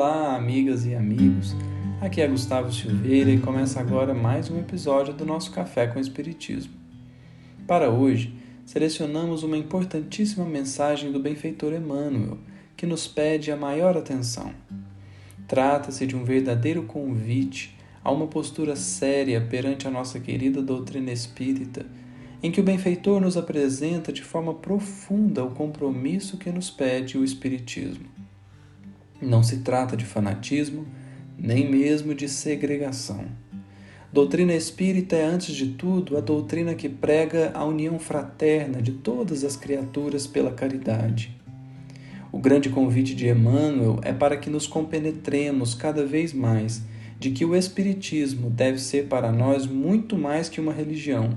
Olá, amigas e amigos. Aqui é Gustavo Silveira e começa agora mais um episódio do nosso Café com Espiritismo. Para hoje, selecionamos uma importantíssima mensagem do benfeitor Emmanuel, que nos pede a maior atenção. Trata-se de um verdadeiro convite a uma postura séria perante a nossa querida doutrina espírita, em que o benfeitor nos apresenta de forma profunda o compromisso que nos pede o Espiritismo. Não se trata de fanatismo, nem mesmo de segregação. Doutrina espírita é, antes de tudo, a doutrina que prega a união fraterna de todas as criaturas pela caridade. O grande convite de Emmanuel é para que nos compenetremos cada vez mais de que o Espiritismo deve ser para nós muito mais que uma religião,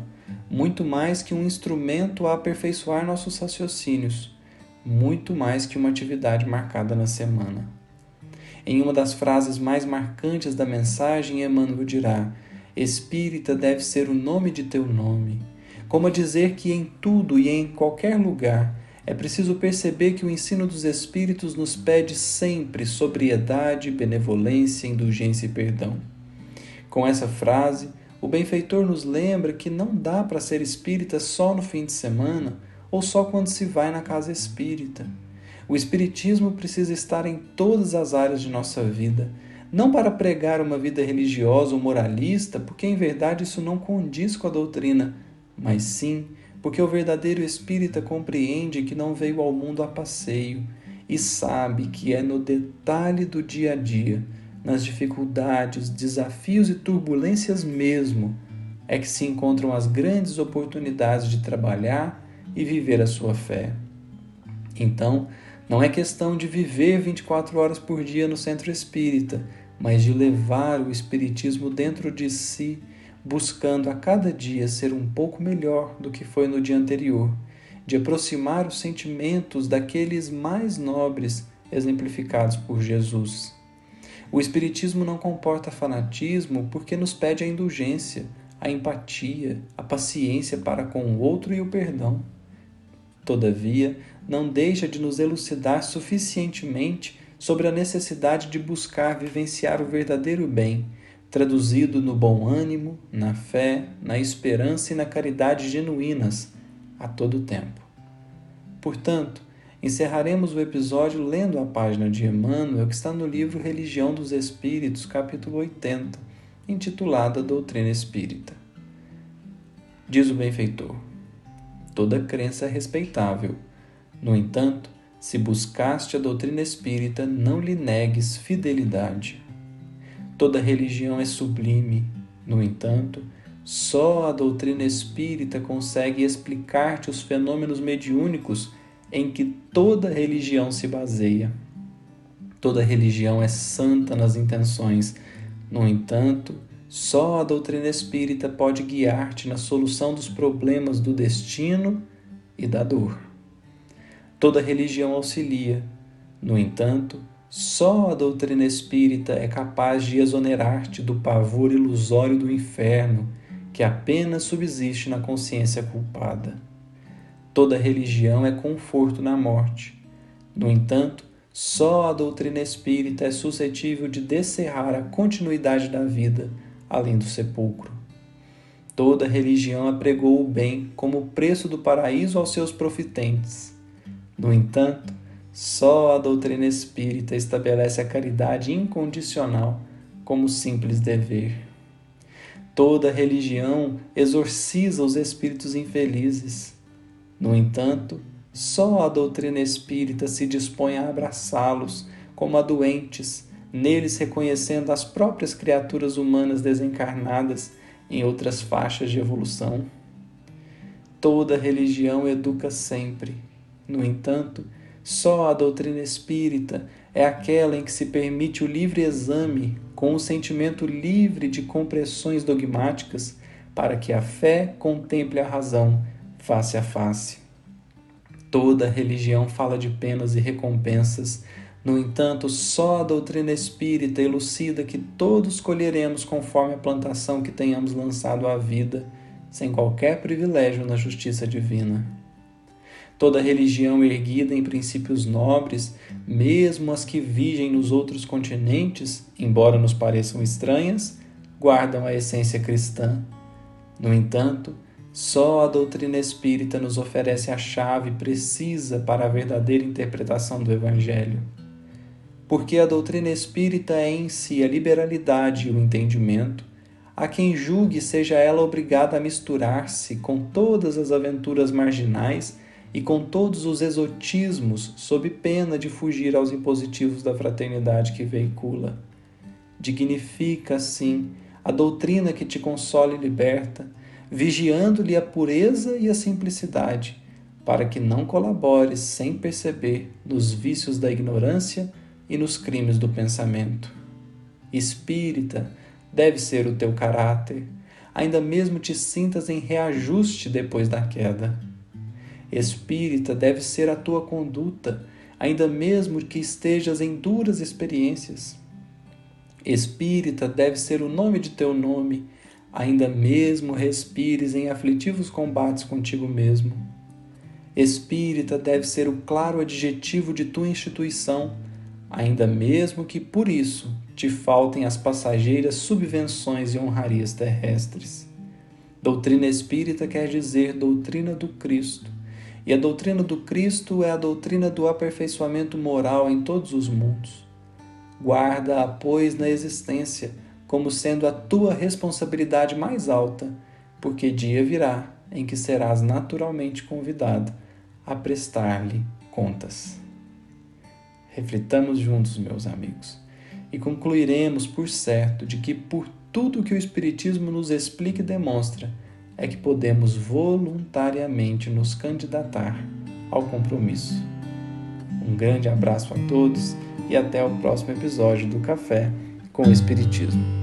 muito mais que um instrumento a aperfeiçoar nossos raciocínios muito mais que uma atividade marcada na semana. Em uma das frases mais marcantes da mensagem, Emmanuel dirá: Espírita deve ser o nome de teu nome. Como a dizer que em tudo e em qualquer lugar é preciso perceber que o ensino dos Espíritos nos pede sempre sobriedade, benevolência, indulgência e perdão. Com essa frase, o benfeitor nos lembra que não dá para ser espírita só no fim de semana ou só quando se vai na casa espírita. O Espiritismo precisa estar em todas as áreas de nossa vida, não para pregar uma vida religiosa ou moralista, porque em verdade isso não condiz com a doutrina, mas sim porque o verdadeiro espírita compreende que não veio ao mundo a passeio e sabe que é no detalhe do dia a dia, nas dificuldades, desafios e turbulências mesmo, é que se encontram as grandes oportunidades de trabalhar e viver a sua fé. Então, não é questão de viver 24 horas por dia no centro espírita, mas de levar o espiritismo dentro de si, buscando a cada dia ser um pouco melhor do que foi no dia anterior, de aproximar os sentimentos daqueles mais nobres exemplificados por Jesus. O Espiritismo não comporta fanatismo porque nos pede a indulgência, a empatia, a paciência para com o outro e o perdão. Todavia, não deixa de nos elucidar suficientemente sobre a necessidade de buscar vivenciar o verdadeiro bem, traduzido no bom ânimo, na fé, na esperança e na caridade genuínas, a todo tempo. Portanto, encerraremos o episódio lendo a página de Emmanuel que está no livro Religião dos Espíritos, capítulo 80, intitulada Doutrina Espírita. Diz o benfeitor Toda crença é respeitável. No entanto, se buscaste a doutrina espírita, não lhe negues fidelidade. Toda religião é sublime. No entanto, só a doutrina espírita consegue explicar-te os fenômenos mediúnicos em que toda religião se baseia. Toda religião é santa nas intenções. No entanto, só a doutrina espírita pode guiar-te na solução dos problemas do destino e da dor. Toda religião auxilia, no entanto, só a doutrina espírita é capaz de exonerar-te do pavor ilusório do inferno que apenas subsiste na consciência culpada. Toda religião é conforto na morte. No entanto, só a doutrina espírita é suscetível de descerrar a continuidade da vida além do sepulcro. Toda religião apregou o bem como preço do paraíso aos seus profitentes. No entanto, só a doutrina espírita estabelece a caridade incondicional como simples dever. Toda religião exorciza os espíritos infelizes. No entanto, só a doutrina espírita se dispõe a abraçá-los como a doentes neles reconhecendo as próprias criaturas humanas desencarnadas em outras faixas de evolução. Toda religião educa sempre. No entanto, só a doutrina espírita é aquela em que se permite o livre exame com o sentimento livre de compressões dogmáticas para que a fé contemple a razão face a face. Toda religião fala de penas e recompensas, no entanto, só a doutrina espírita elucida que todos colheremos conforme a plantação que tenhamos lançado à vida, sem qualquer privilégio na justiça divina. Toda religião erguida em princípios nobres, mesmo as que vigem nos outros continentes, embora nos pareçam estranhas, guardam a essência cristã. No entanto, só a doutrina espírita nos oferece a chave precisa para a verdadeira interpretação do Evangelho. Porque a doutrina espírita é em si a liberalidade e o entendimento, a quem julgue seja ela obrigada a misturar-se com todas as aventuras marginais e com todos os exotismos, sob pena de fugir aos impositivos da fraternidade que veicula. Dignifica, assim, a doutrina que te consola e liberta, vigiando-lhe a pureza e a simplicidade, para que não colabores sem perceber nos vícios da ignorância e nos crimes do pensamento. Espírita deve ser o teu caráter, ainda mesmo te sintas em reajuste depois da queda Espírita deve ser a tua conduta, ainda mesmo que estejas em duras experiências. Espírita deve ser o nome de teu nome, ainda mesmo respires em aflitivos combates contigo mesmo. Espírita deve ser o claro adjetivo de tua instituição, ainda mesmo que por isso te faltem as passageiras subvenções e honrarias terrestres. Doutrina espírita quer dizer doutrina do Cristo e a doutrina do Cristo é a doutrina do aperfeiçoamento moral em todos os mundos. Guarda-a, pois, na existência, como sendo a tua responsabilidade mais alta, porque dia virá em que serás naturalmente convidado a prestar-lhe contas. Reflitamos juntos, meus amigos, e concluiremos por certo de que, por tudo que o Espiritismo nos explica e demonstra, é que podemos voluntariamente nos candidatar ao compromisso. Um grande abraço a todos e até o próximo episódio do Café com o Espiritismo.